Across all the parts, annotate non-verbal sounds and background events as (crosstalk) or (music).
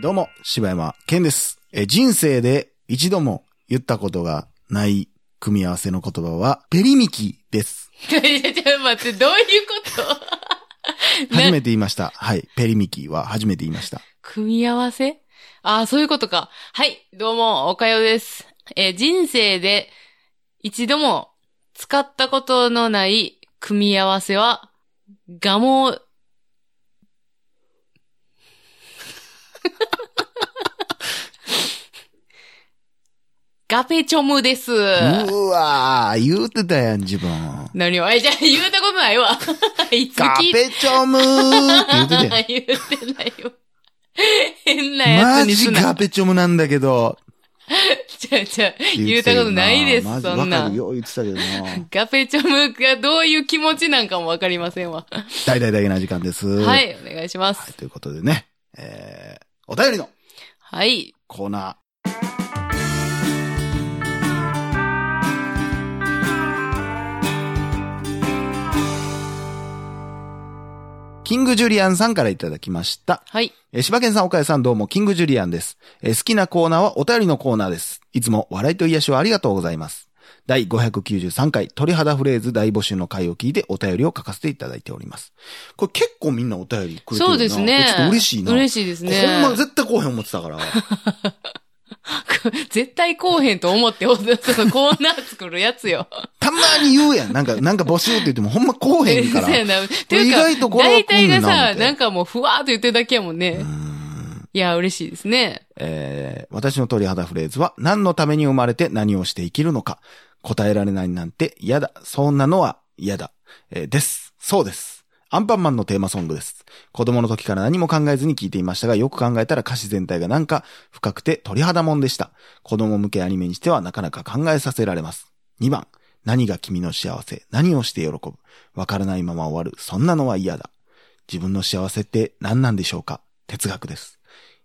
どうも、柴山健です。え人生で一度も言ったことがない組み合わせの言葉は、ペリミキです。ち (laughs) ょ、ちょ、ちょ、待って、どういうこと？(laughs) 初めて言いました。はい。ペリミキは初めて言いました。組み合わせ？ああ、そういうことか。はい、どうも、おかよです。えー人生で一度も使ったことのない組み合わせは、ガモ、ガペチョムです。うわー、言うてたやん、自分。何を、え、(laughs) じゃあ言うたことないわ。い (laughs) つガペチョムーって言うてた。(laughs) 言ってないよ。変なやマジつにすな。ガペチョムなんだけど。ちゃちゃ、言うたことないです、マジそんなわかる。よ、言ってたけどな。ガペチョムがどういう気持ちなんかもわかりませんわ。大々だけな時間です。ははい。い、お願いします。ということでね、えー、お便りのはい。コーナキングジュリアンさんからいただきました。はい。えー柴犬さん、岡谷さんどうも、キングジュリアンです。えー好きなコーナーはお便りのコーナーです。いつも笑いと癒しをありがとうございます。第593回鳥肌フレーズ大募集の回を聞いてお便りを書かせていただいております。これ結構みんなお便りくれてるなそうですね。ちょっと嬉しいな。嬉しいですね。ほんま絶対こうへん思ってたから。(laughs) (laughs) 絶対こうへんと思って、そのコーナー作るやつよ。たまに言うやん。なんか、なんか募集って言ってもほんまこうへんから。(laughs) そうやな。ていうか、意外とこれは大体が来んねんなさ、なんかもうふわーっと言ってるだけやもんね。いや、嬉しいですね。えー私の鳥肌フレーズは、何のために生まれて何をして生きるのか。答えられないなんて嫌だ。そんなのは嫌だ。えーです。そうです。アンパンマンのテーマソングです。子供の時から何も考えずに聞いていましたが、よく考えたら歌詞全体がなんか深くて鳥肌もんでした。子供向けアニメにしてはなかなか考えさせられます。2番。何が君の幸せ何をして喜ぶわからないまま終わる。そんなのは嫌だ。自分の幸せって何なんでしょうか哲学です。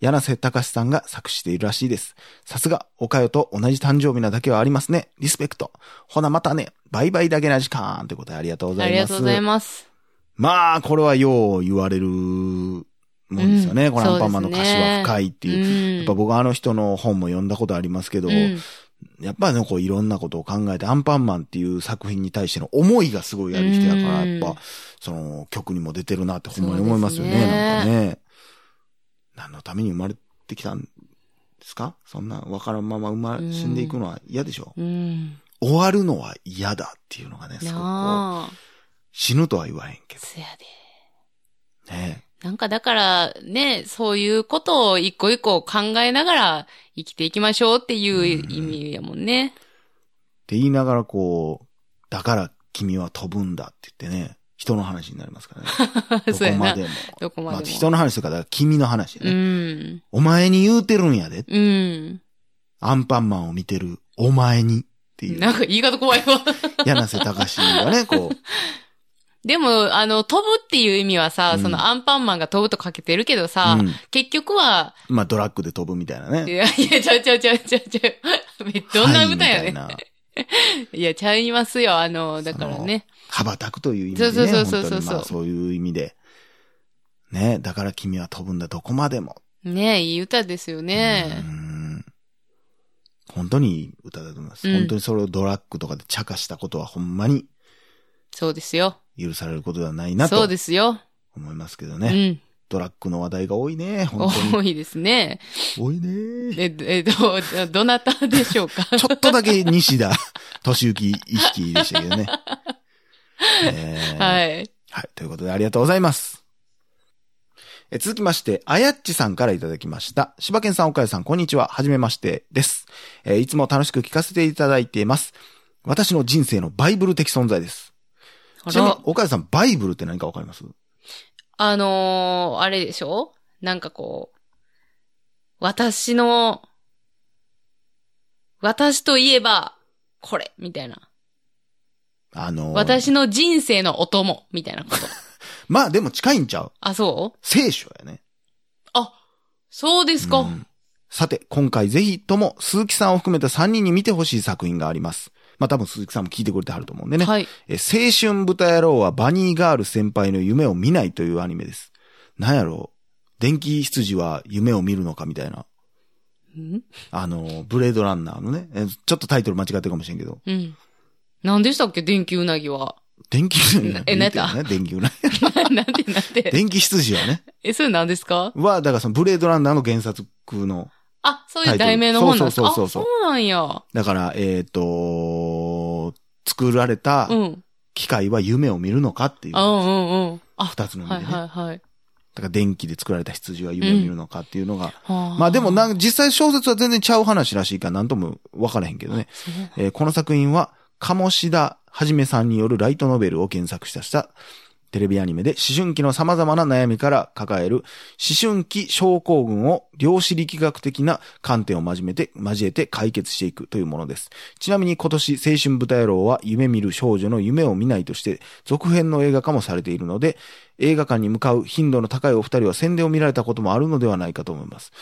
柳瀬隆さんが作詞しているらしいです。さすが、おかよと同じ誕生日なだけはありますね。リスペクト。ほなまたね。バイバイだけな時間。ということでありがとうございます。ありがとうございます。まあ、これはよう言われるもんですよね。うんこのアンパンマンの歌詞は深いっていう。うんやっぱ僕あの人の本も読んだことありますけど、うんやっぱね、こういろんなことを考えて、アンパンマンっていう作品に対しての思いがすごいある人やから、うんやっぱ、その曲にも出てるなってほんまに思いますよね、ねなんかね。何のために生まれてきたんですか？そんなわからんまま生まうん死んでいくのは嫌でしょ、うん。終わるのは嫌だっていうのがね、すごくこ。死ぬとは言わへんけそやで。ど。ねなんかだからね、そういうことを一個一個考えながら生きていきましょうっていう意味やもんね。って言いながらこう、だから君は飛ぶんだって言ってね、人の話になりますからね。(laughs) どこまで。も。どこまでも。まあ、人の話とか、だから君の話やうね、ん。お前に言うてるんやで。うん。アンパンマンを見てるお前にっていう。なんか言い方怖いわ。(laughs) 柳瀬隆がね、こう、(laughs) でも、あの、飛ぶっていう意味はさ、うんそのアンパンマンが飛ぶとかけてるけどさ、うん結局は、まあドラッグで飛ぶみたいないね。や、いや、ちゃう (laughs) ちゃうちゃうちゃうちゃう。めどんな歌やねん。はいみたい (laughs) いや、ちゃいますよ。あの、だからね。羽ばたくという意味でね。そうそうそうそうそう本当にまあそういう意味で。ね、だから君は飛ぶんだ、どこまでも。ねいい歌ですようね。ん本当にいい歌だと思います。うん本当にそれをドラッグとかで茶化したことはほんまにそうですよ。許されることではないなとそうですよ。思いますけどうね。ん。ドラッグの話題が多いね。本当に。多いですね。多いね。え、え、ど、どなたでしょうか？(laughs) ちょっとだけ西田 (laughs) 敏行意識でしたけどね。(laughs) えーはい。はい。ということでありがとうございます。え続きまして、あやっちさんからいただきました。柴犬さん、岡谷さん、こんにちは。はじめましてです。えーいつも楽しく聞かせていただいています。私の人生のバイブル的存在です。あちなみにら、、岡谷さん、バイブルって何かわかります？あのー、あれでしょ？なんかこう、私の、私といえば、これ、みたいな。あのー私の人生のお供、みたいなこと。(laughs) まあでも近いんちゃう？あ、そう？聖書やね。あ、そうですか。うんさて、今回ぜひとも鈴木さんを含めた3人に見てほしい作品があります。まあ多分鈴木さんも聞いてくれてはると思うんでね。はい。え青春豚野郎はバニーガール先輩の夢を見ないというアニメです。なんやろう電気羊は夢を見るのかみたいな。うん？あの、ブレードランナーのね、えちょっとタイトル間違ってるかもしれんけど。うん。何でしたっけ？電気うなぎは。電気羊え何やったね、電気うな (laughs) なんでなんで？電気羊はね。え、それ何ですかは、だからそのブレードランナーの原作の、あ、そういう題名の本なんですか？そうそうそうそうあ、そうなんや。だから、えっ、と、作られたうん。機械は夢を見るのかっていうあ、うんうんうん。あ、二つの意味でね。はいはいはい。だから電気で作られた羊は夢を見るのかっていうのが、はまあでもな、実際小説は全然ちゃう話らしいから何とも分からへんけどね。えーこの作品は、鴨志田はじめさんによるライトノベルを原作したしたテレビアニメで思春期の様々な悩みから抱える思春期症候群を量子力学的な観点を交めて、交えて解決していくというものです。ちなみに今年青春豚野郎は夢見る少女の夢を見ないとして続編の映画化もされているので、映画館に向かう頻度の高いお二人は宣伝を見られたこともあるのではないかと思います。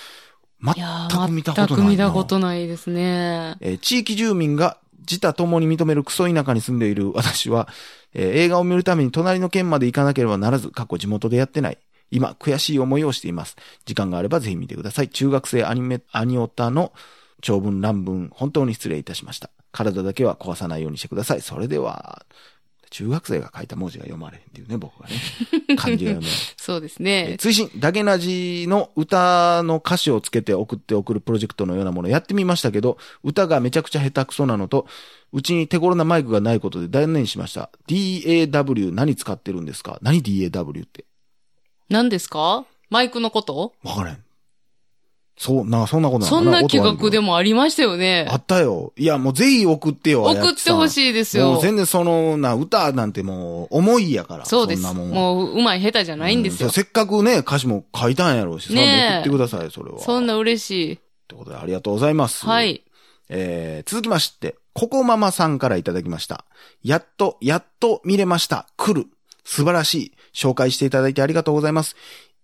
全く見たことないな全く見たことないですね。えー地域住民が自他共に認めるクソ田舎に住んでいる私は、えー映画を見るために隣の県まで行かなければならず、過去地元でやってない。今、悔しい思いをしています。時間があればぜひ見てください。中学生アニメ、アニオタの長文乱文、本当に失礼いたしました。体だけは壊さないようにしてください。それでは、中学生が書いた文字が読まれへんっていうね、僕がね。(laughs) 漢字が読めない。そうですえね。追伸、ダゲナジの歌の歌詞をつけて送って送るプロジェクトのようなものをやってみましたけど、歌がめちゃくちゃ下手くそなのと、うちに手頃なマイクがないことで断念しました。DAW 何使ってるんですか？何 DAW って？何ですか？マイクのこと？わからん。そう、な、そんなことなのそんな企画でも。もありましたよねあ。ったよ。いや、もうぜひ送ってよ。送ってほい。しいですよ。もう全然その、な、歌なんてもう、重いやから。そうです。んなもんはもう、うまい下手じゃないんですよう。せっかくね、歌詞も書いたんやろうし、それはも送ってください、それは。そんな嬉しい。ということで、ありがとうございます。はい。えー、続きまして、ココママさんからいただきました。やっと、やっと見れました。来る。素晴らしい。紹介していただいてありがとうございます。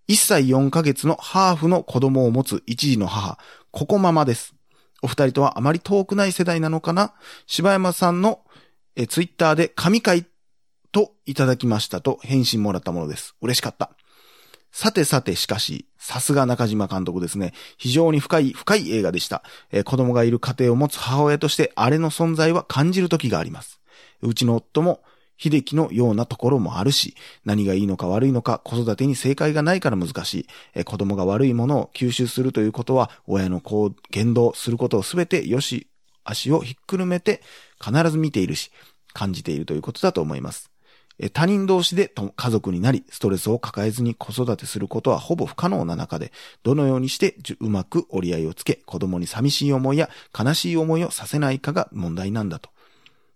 1歳4ヶ月のハーフの子供を持つ一児の母、ココママです。お二人とはあまり遠くない世代なのかな？柴山さんのえツイッターで神回といただきましたと返信もらったものです。嬉しかった。さてさてしかし、さすが中島監督ですね。非常に深い、深い映画でした。え子供がいる家庭を持つ母親として、あれの存在は感じる時があります。うちの夫も、秀樹のようなところもあるし、何がいいのか悪いのか、子育てに正解がないから難しい。え子供が悪いものを吸収するということは、親の行言動することをすべてよし、足をひっくるめて必ず見ているし、感じているということだと思います。他人同士で家族になり、ストレスを抱えずに子育てすることはほぼ不可能な中で、どのようにしてうまく折り合いをつけ、子供に寂しい思いや悲しい思いをさせないかが問題なんだと。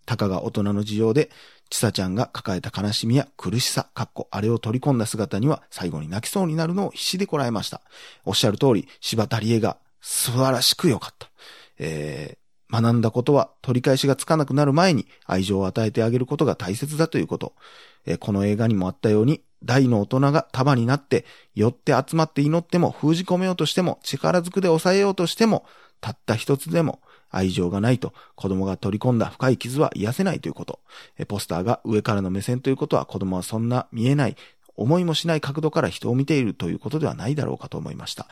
たかが大人の事情で、ちさちゃんが抱えた悲しみや苦しさ、かっこあれを取り込んだ姿には最後に泣きそうになるのを必死でこらえました。おっしゃる通り、柴田理恵が素晴らしく良かった。えー学んだことは取り返しがつかなくなる前に愛情を与えてあげることが大切だということ。えーこの映画にもあったように、大の大人が束になって、寄って集まって祈っても封じ込めようとしても、力ずくで抑えようとしても、たった一つでも愛情がないと子供が取り込んだ深い傷は癒せないということ。ポスターが上からの目線ということは子供はそんな見えない、思いもしない角度から人を見ているということではないだろうかと思いました。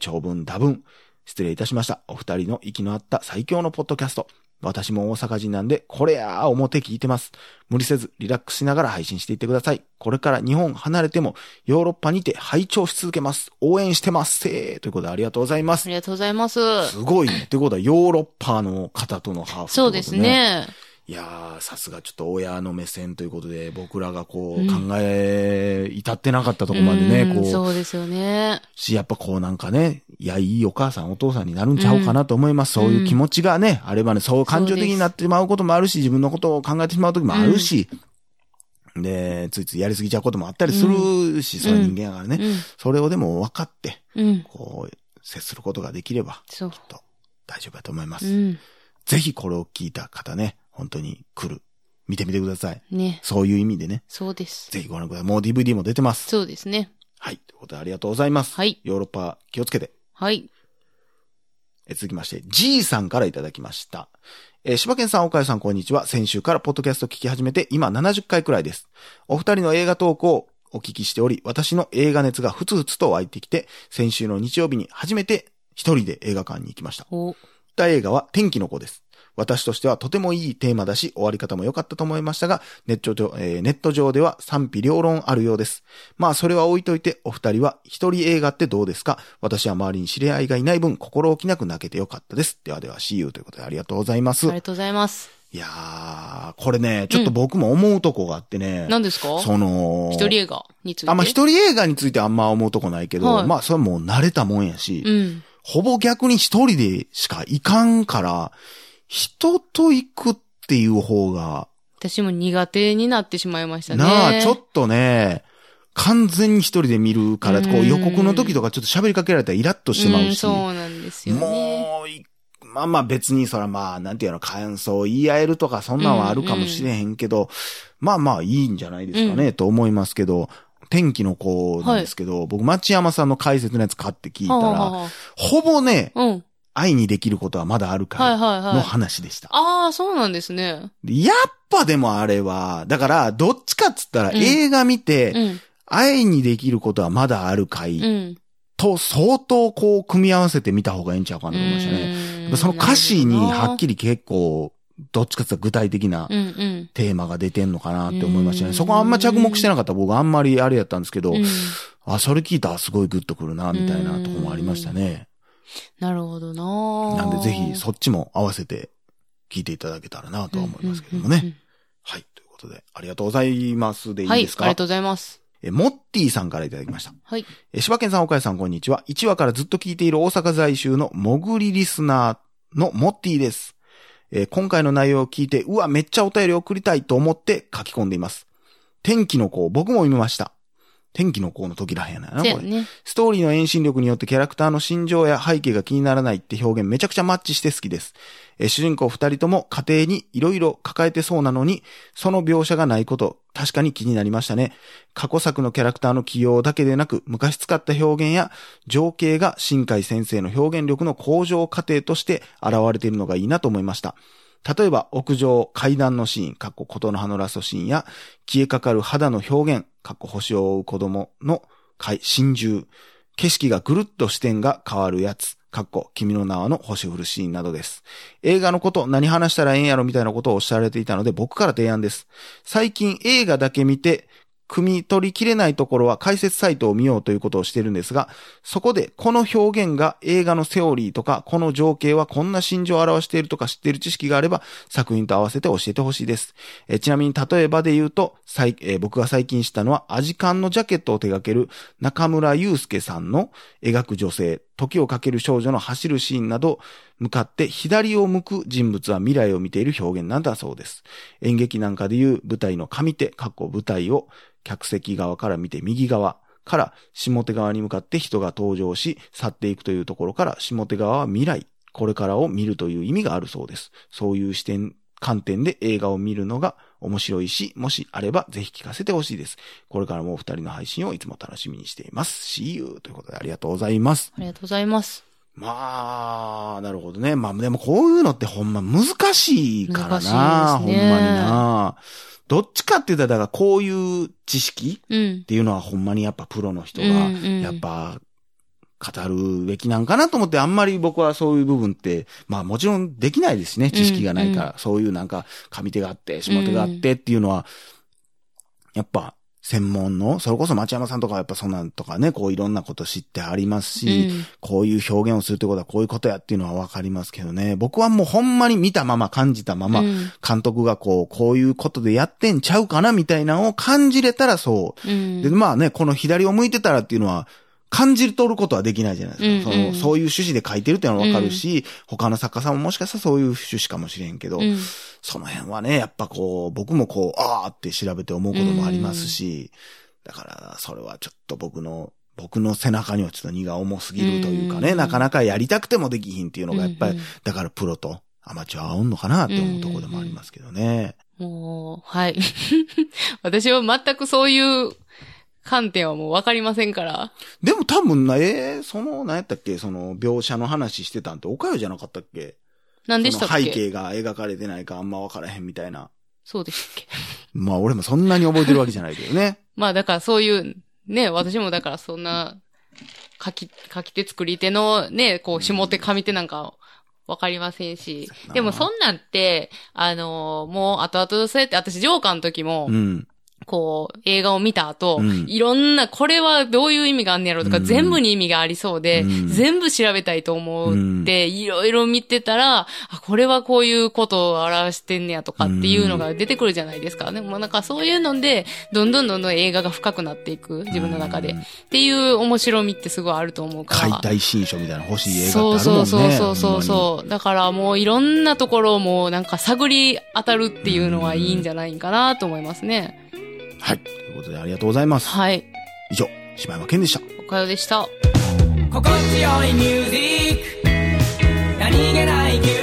長文多文、失礼いたしました。お二人の息の合った最強のポッドキャスト。私も大阪人なんで、これやー表聞いてます。無理せず、リラックスしながら配信していってください。これから日本離れても、ヨーロッパにて拝聴し続けます。応援してます。せーということでありがとうございます。ありがとうございます。すごいね。ってことは、ヨーロッパの方とのハーフ、そうです。ね。いやー、さすがちょっと親の目線ということで、僕らがこう、うん考え、至ってなかったところまでね、うんこう、そうですよね。し、やっぱこうなんかね、いや、いいお母さん、お父さんになるんちゃうかなと思います。そういう気持ちがね、あればね、そう感情的になってしまうこともあるし、自分のことを考えてしまう時もあるし、で、ついついやりすぎちゃうこともあったりするし、そういう人間やからね、うん。それをでも分かって、うん。こう、接することができれば、そう。と大丈夫だと思います。うん。ぜひこれを聞いた方ね、本当に来る。見てみてください。ね。そういう意味でね、そうです。ぜひご覧ください。もう DVD も出てます。そうですね。はい。ということでありがとうございます。はい。ヨーロッパ気をつけて。はい。え続きまして、G さんからいただきました。えー、柴犬さん、岡谷さん、こんにちは。先週からポッドキャスト聞き始めて、今70回くらいです。お二人の映画トークをお聞きしており、私の映画熱がふつふつと湧いてきて、先週の日曜日に初めて一人で映画館に行きました。お、た映画は天気の子です。私としてはとてもいいテーマだし、終わり方も良かったと思いましたが、ネット上,、えーネット上では賛否両論あるようです。まあ、それは置いといて、お二人は一人映画ってどうですか？私は周りに知り合いがいない分、心置きなく泣けてよかったです。ではでは、See you ということでありがとうございます。いありがとうございます。やー、これね、ちょっと僕も思うとこがあってね、何ですか？その、一人映画について？あ、まあ、一人映画についてあんま思うとこないけど、はいまあ、それはもう慣れたもんやし、うん。ほぼ逆に一人でしか行かんから、人と行くっていう方が、私も苦手になってしまいましたね。なあ、ちょっとね、完全に一人で見るから、こううん予告の時とかちょっと喋りかけられたらイラッとしてまうし、んそうなんですよね。もうい、まあまあ別にそらまあ、なんていうの、感想を言い合えるとかそんなんはあるかもしれへんけど、まあまあいいんじゃないですかね、と思いますけど、天気の子なんですけど、僕町山さんの解説のやつ買って聞いたら、はあはほぼね、あうん。愛にできることはまだあるかはいいはいはい。の話でした。ああ、そうなんですね。でやっぱでもあれは、だから、どっちかっつったらうん映画見て、うん。愛にできることはまだあるかい、うん。と相当こう組み合わせてみた方がいいんちゃうかなと思いましたね。ねその歌詞にはっり。きり結構、どっちかって具体的な。テーマが出てんのかなって思いましたね。うんそこあんま着目してなかった僕あんまりあれやったんですけど、うんあ、それ聞いたらすごいグッとくるな、みたいなとこもありましたね。なるほどななんでぜひそっちも合わせて聞いていただけたらなとは思いますけどもね。うんうんうんはい。ということで、ありがとうございますでいいはい、ですか、ありがとうございます。え、モッティさんからいただきました。はい。え、柴犬さん、岡谷さん、こんにちは。1話からずっと聞いている大阪在住のもぐりリスナーのモッティです。えー今回の内容を聞いて、うわ、めっちゃお便り送りたいと思って書き込んでいます。天気の子、僕も見ました。天気の子の時らへんやな、これ。ストーリーの遠心力によってキャラクターの心情や背景が気にならないって表現めちゃくちゃマッチして好きです。えー主人公二人とも家庭に色々抱えてそうなのに、その描写がないこと、確かに気になりましたね。過去作のキャラクターの起用だけでなく、昔使った表現や情景が新海先生の表現力の向上過程として現れているのがいいなと思いました。例えば、屋上、階段のシーン、かっことの葉のラストシーンや、消えかかる肌の表現、かっこ星を追う子供の怪心中、景色がぐるっと視点が変わるやつ、かっこ君の名はの星降るシーンなどです。映画のこと、何話したらええんやろみたいなことをおっしゃられていたので、僕から提案です。最近映画だけ見て、汲み取りきれないところは解説サイトを見ようということをしているんですが、そこでこの表現が映画のセオリーとか、この情景はこんな心情を表しているとか知っている知識があれば、作品と合わせて教えてほしいです。えちなみに例えばで言うと、え僕が最近知ったのは、アジカンのジャケットを手掛ける中村祐介さんの描く女性、時をかける少女の走るシーンなど、向かって左を向く人物は未来を見ている表現なんだそうです。演劇なんかでいう舞台の上手、過去舞台を客席側から見て右側から下手側に向かって人が登場し去っていくというところから下手側は未来、これからを見るという意味があるそうです。そういう視点、観点で映画を見るのが面白いし、もしあればぜひ聞かせてほしいです。これからもお二人の配信をいつも楽しみにしています。See you! ということでありがとうございます。ありがとうございます。まあ、なるほどね。まあでもこういうのってほんま難しいから難しいな。ですねほんまにな。どっちかって言ったら、だからこういう知識うんっ。ていうのはほんまにやっぱプロの人がやっぱ語るべきなんかなと思って、あんまり僕はそういう部分って、まあもちろんできないですしね、知識がないから、うそういうなんか上手があって、下手があってっていうのは、やっぱ専門の、それこそ町山さんとかはやっぱそんなんとかね、こういろんなこと知ってありますし、うんこういう表現をするってことはこういうことやっていうのはわかりますけどね。僕はもうほんまに見たまま感じたまま、うん監督がこう、こういうことでやってんちゃうかなみたいなのを感じれたらそう。うん。で、まあね、この左を向いてたらっていうのは、感じ取ることはできないじゃないですか。うんうん。そのそういう趣旨で書いてるっていうのはわかるし、他の作家さんももしかしたらそういう趣旨かもしれんけど、うん。その辺はね、やっぱこう、僕もこう、あーって調べて思うこともありますし、だから、それはちょっと僕の、僕の背中にはちょっと荷が重すぎるというかね、うん。なかなかやりたくてもできひんっていうのがやっぱり、うんうん。だからプロとアマチュアはおんのかなって思うところでもありますけどね。もう、はい。(laughs) 私は全くそういう観点はもうわかりませんから。でも多分な、えー、その、何やったっけ？その、描写の話してたんって、おかよじゃなかったっけ？何でしたっけ？背景が描かれてないかあんま分からへんみたいな。そうでしたっけ？まあ俺もそんなに覚えてるわけじゃないけどね。(laughs) まあだからそういう、ね、私もだからそんな、書き、書き手作り手のね、こう、下手上手なんか、わかりませんしでもそんなんって、あのーもう後々そうやって、私ジョーカーの時も、うん。こう、映画を見た後、うんいろんな、これはどういう意味があんねやろとか、うん全部に意味がありそうで、うん全部調べたいと思って、いろいろ見てたら、あ、これはこういうことを表してんねやとかっていうのが出てくるじゃないですか。でもなんかそういうので、どんどんどんどん映画が深くなっていく、自分の中で。うんっていう面白みってすごいあると思うから。解体新書みたいな欲しい映画ってそうあるもんね。そうそうそうそう。だからもういろんなところをもうなんか探り当たるっていうのはいいんじゃないかなと思いますね。にはい。ということでありがとうございます。はい。以上、柴山健でした。おかよでした。心地よいミュージック何気ない休